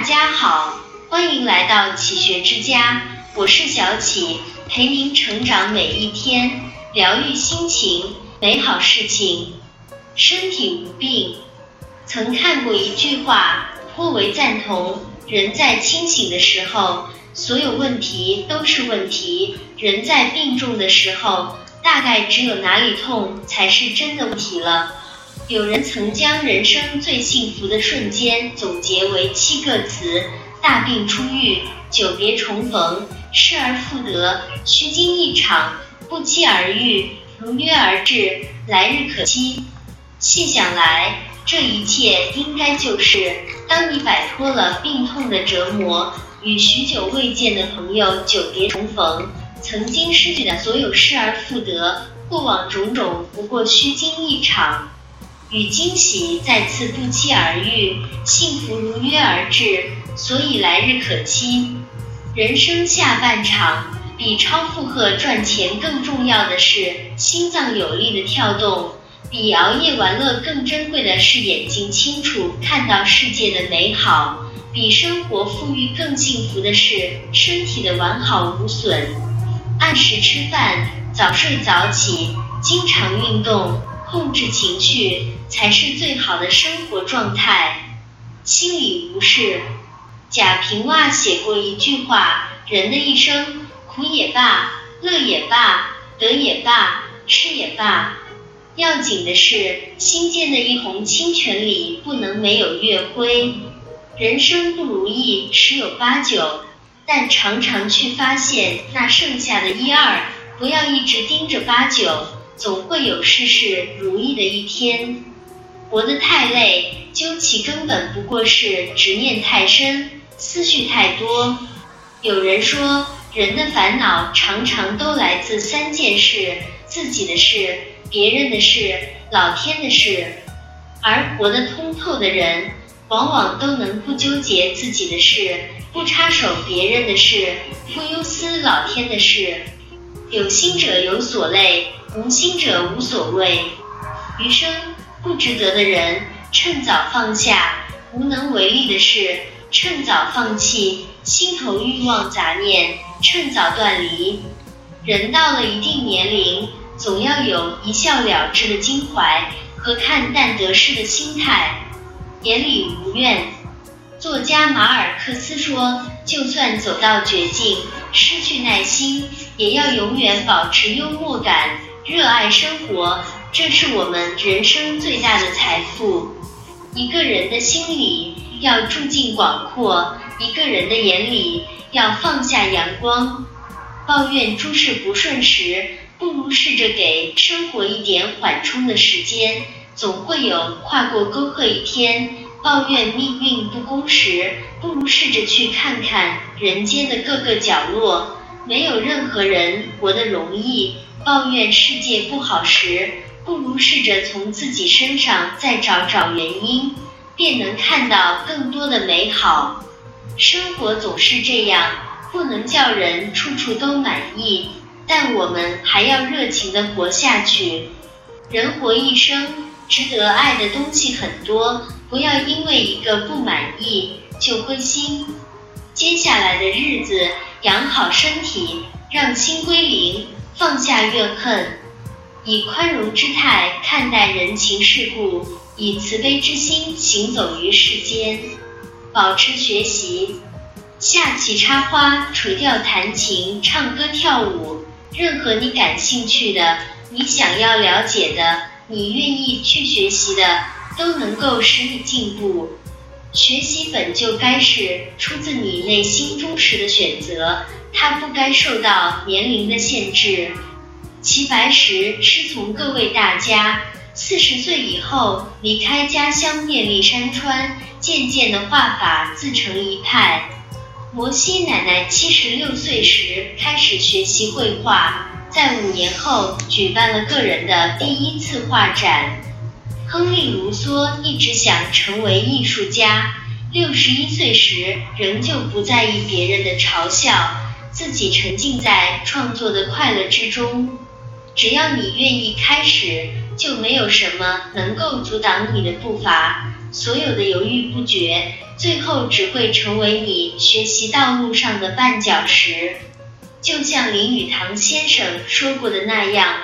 大家好，欢迎来到启学之家，我是小启，陪您成长每一天，疗愈心情，美好事情，身体无病。曾看过一句话，颇为赞同：人在清醒的时候，所有问题都是问题；人在病重的时候，大概只有哪里痛才是真的问题了。有人曾将人生最幸福的瞬间总结为七个词：大病初愈、久别重逢、失而复得、虚惊一场、不期而遇、如约而至、来日可期。细想来，这一切应该就是当你摆脱了病痛的折磨，与许久未见的朋友久别重逢，曾经失去的所有失而复得，过往种种不过虚惊一场。与惊喜再次不期而遇，幸福如约而至，所以来日可期。人生下半场，比超负荷赚钱更重要的是心脏有力的跳动；比熬夜玩乐更珍贵的是眼睛清楚看到世界的美好；比生活富裕更幸福的是身体的完好无损。按时吃饭，早睡早起，经常运动。控制情绪才是最好的生活状态。心里无事。贾平凹写过一句话：人的一生，苦也罢，乐也罢，得也罢，失也罢，要紧的是心间的一泓清泉里不能没有月辉。人生不如意十有八九，但常常去发现那剩下的一二，不要一直盯着八九。总会有事事如意的一天。活得太累，究其根本不过是执念太深，思绪太多。有人说，人的烦恼常常都来自三件事：自己的事、别人的事、老天的事。而活得通透的人，往往都能不纠结自己的事，不插手别人的事，不忧思老天的事。有心者有所累。无心者无所谓，余生不值得的人，趁早放下；无能为力的事，趁早放弃；心头欲望杂念，趁早断离。人到了一定年龄，总要有一笑了之的襟怀和看淡得失的心态，眼里无怨。作家马尔克斯说：“就算走到绝境，失去耐心，也要永远保持幽默感。”热爱生活，这是我们人生最大的财富。一个人的心里要住进广阔，一个人的眼里要放下阳光。抱怨诸事不顺时，不如试着给生活一点缓冲的时间，总会有跨过沟壑一天。抱怨命运不公时，不如试着去看看人间的各个角落。没有任何人活得容易。抱怨世界不好时，不如试着从自己身上再找找原因，便能看到更多的美好。生活总是这样，不能叫人处处都满意，但我们还要热情的活下去。人活一生，值得爱的东西很多，不要因为一个不满意就灰心。接下来的日子，养好身体，让心归零。放下怨恨，以宽容之态看待人情世故，以慈悲之心行走于世间。保持学习，下棋、插花、垂钓、弹琴、唱歌、跳舞，任何你感兴趣的、你想要了解的、你愿意去学习的，都能够使你进步。学习本就该是出自你内心忠实的选择。它不该受到年龄的限制。齐白石师从各位大家，四十岁以后离开家乡，遍历山川，渐渐的画法自成一派。摩西奶奶七十六岁时开始学习绘画，在五年后举办了个人的第一次画展。亨利·卢梭一直想成为艺术家，六十一岁时仍旧不在意别人的嘲笑。自己沉浸在创作的快乐之中，只要你愿意开始，就没有什么能够阻挡你的步伐。所有的犹豫不决，最后只会成为你学习道路上的绊脚石。就像林语堂先生说过的那样，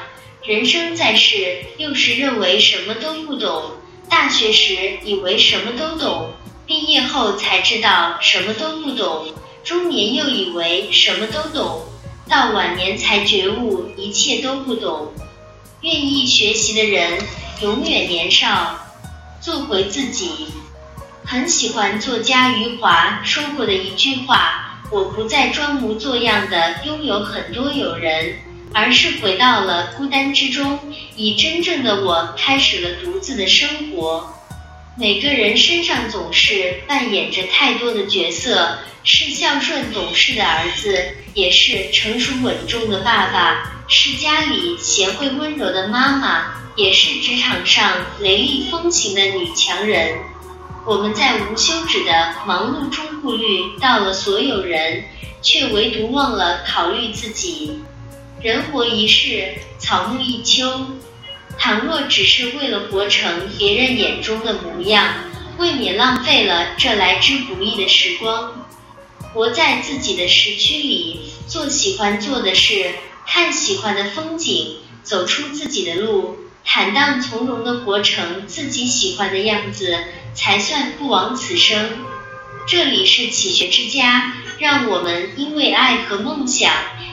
人生在世，幼时认为什么都不懂，大学时以为什么都懂，毕业后才知道什么都不懂，中年又以为什么都懂。到晚年才觉悟一切都不懂。愿意学习的人永远年少，做回自己。很喜欢作家余华说过的一句话：“我不再装模作样的拥有很多友人，而是回到了孤单之中，以真正的我开始了独自的生活。”每个人身上总是扮演着太多的角色，是孝顺懂事的儿子，也是成熟稳重的爸爸，是家里贤惠温柔的妈妈，也是职场上雷厉风行的女强人。我们在无休止的忙碌中顾虑到了所有人，却唯独忘了考虑自己。人活一世，草木一秋。倘若只是为了活成别人眼中的模样，未免浪费了这来之不易的时光。活在自己的时区里，做喜欢做的事，看喜欢的风景，走出自己的路，坦荡从容的活成自己喜欢的样子，才算不枉此生。这里是启学之家，让我们因为爱和梦想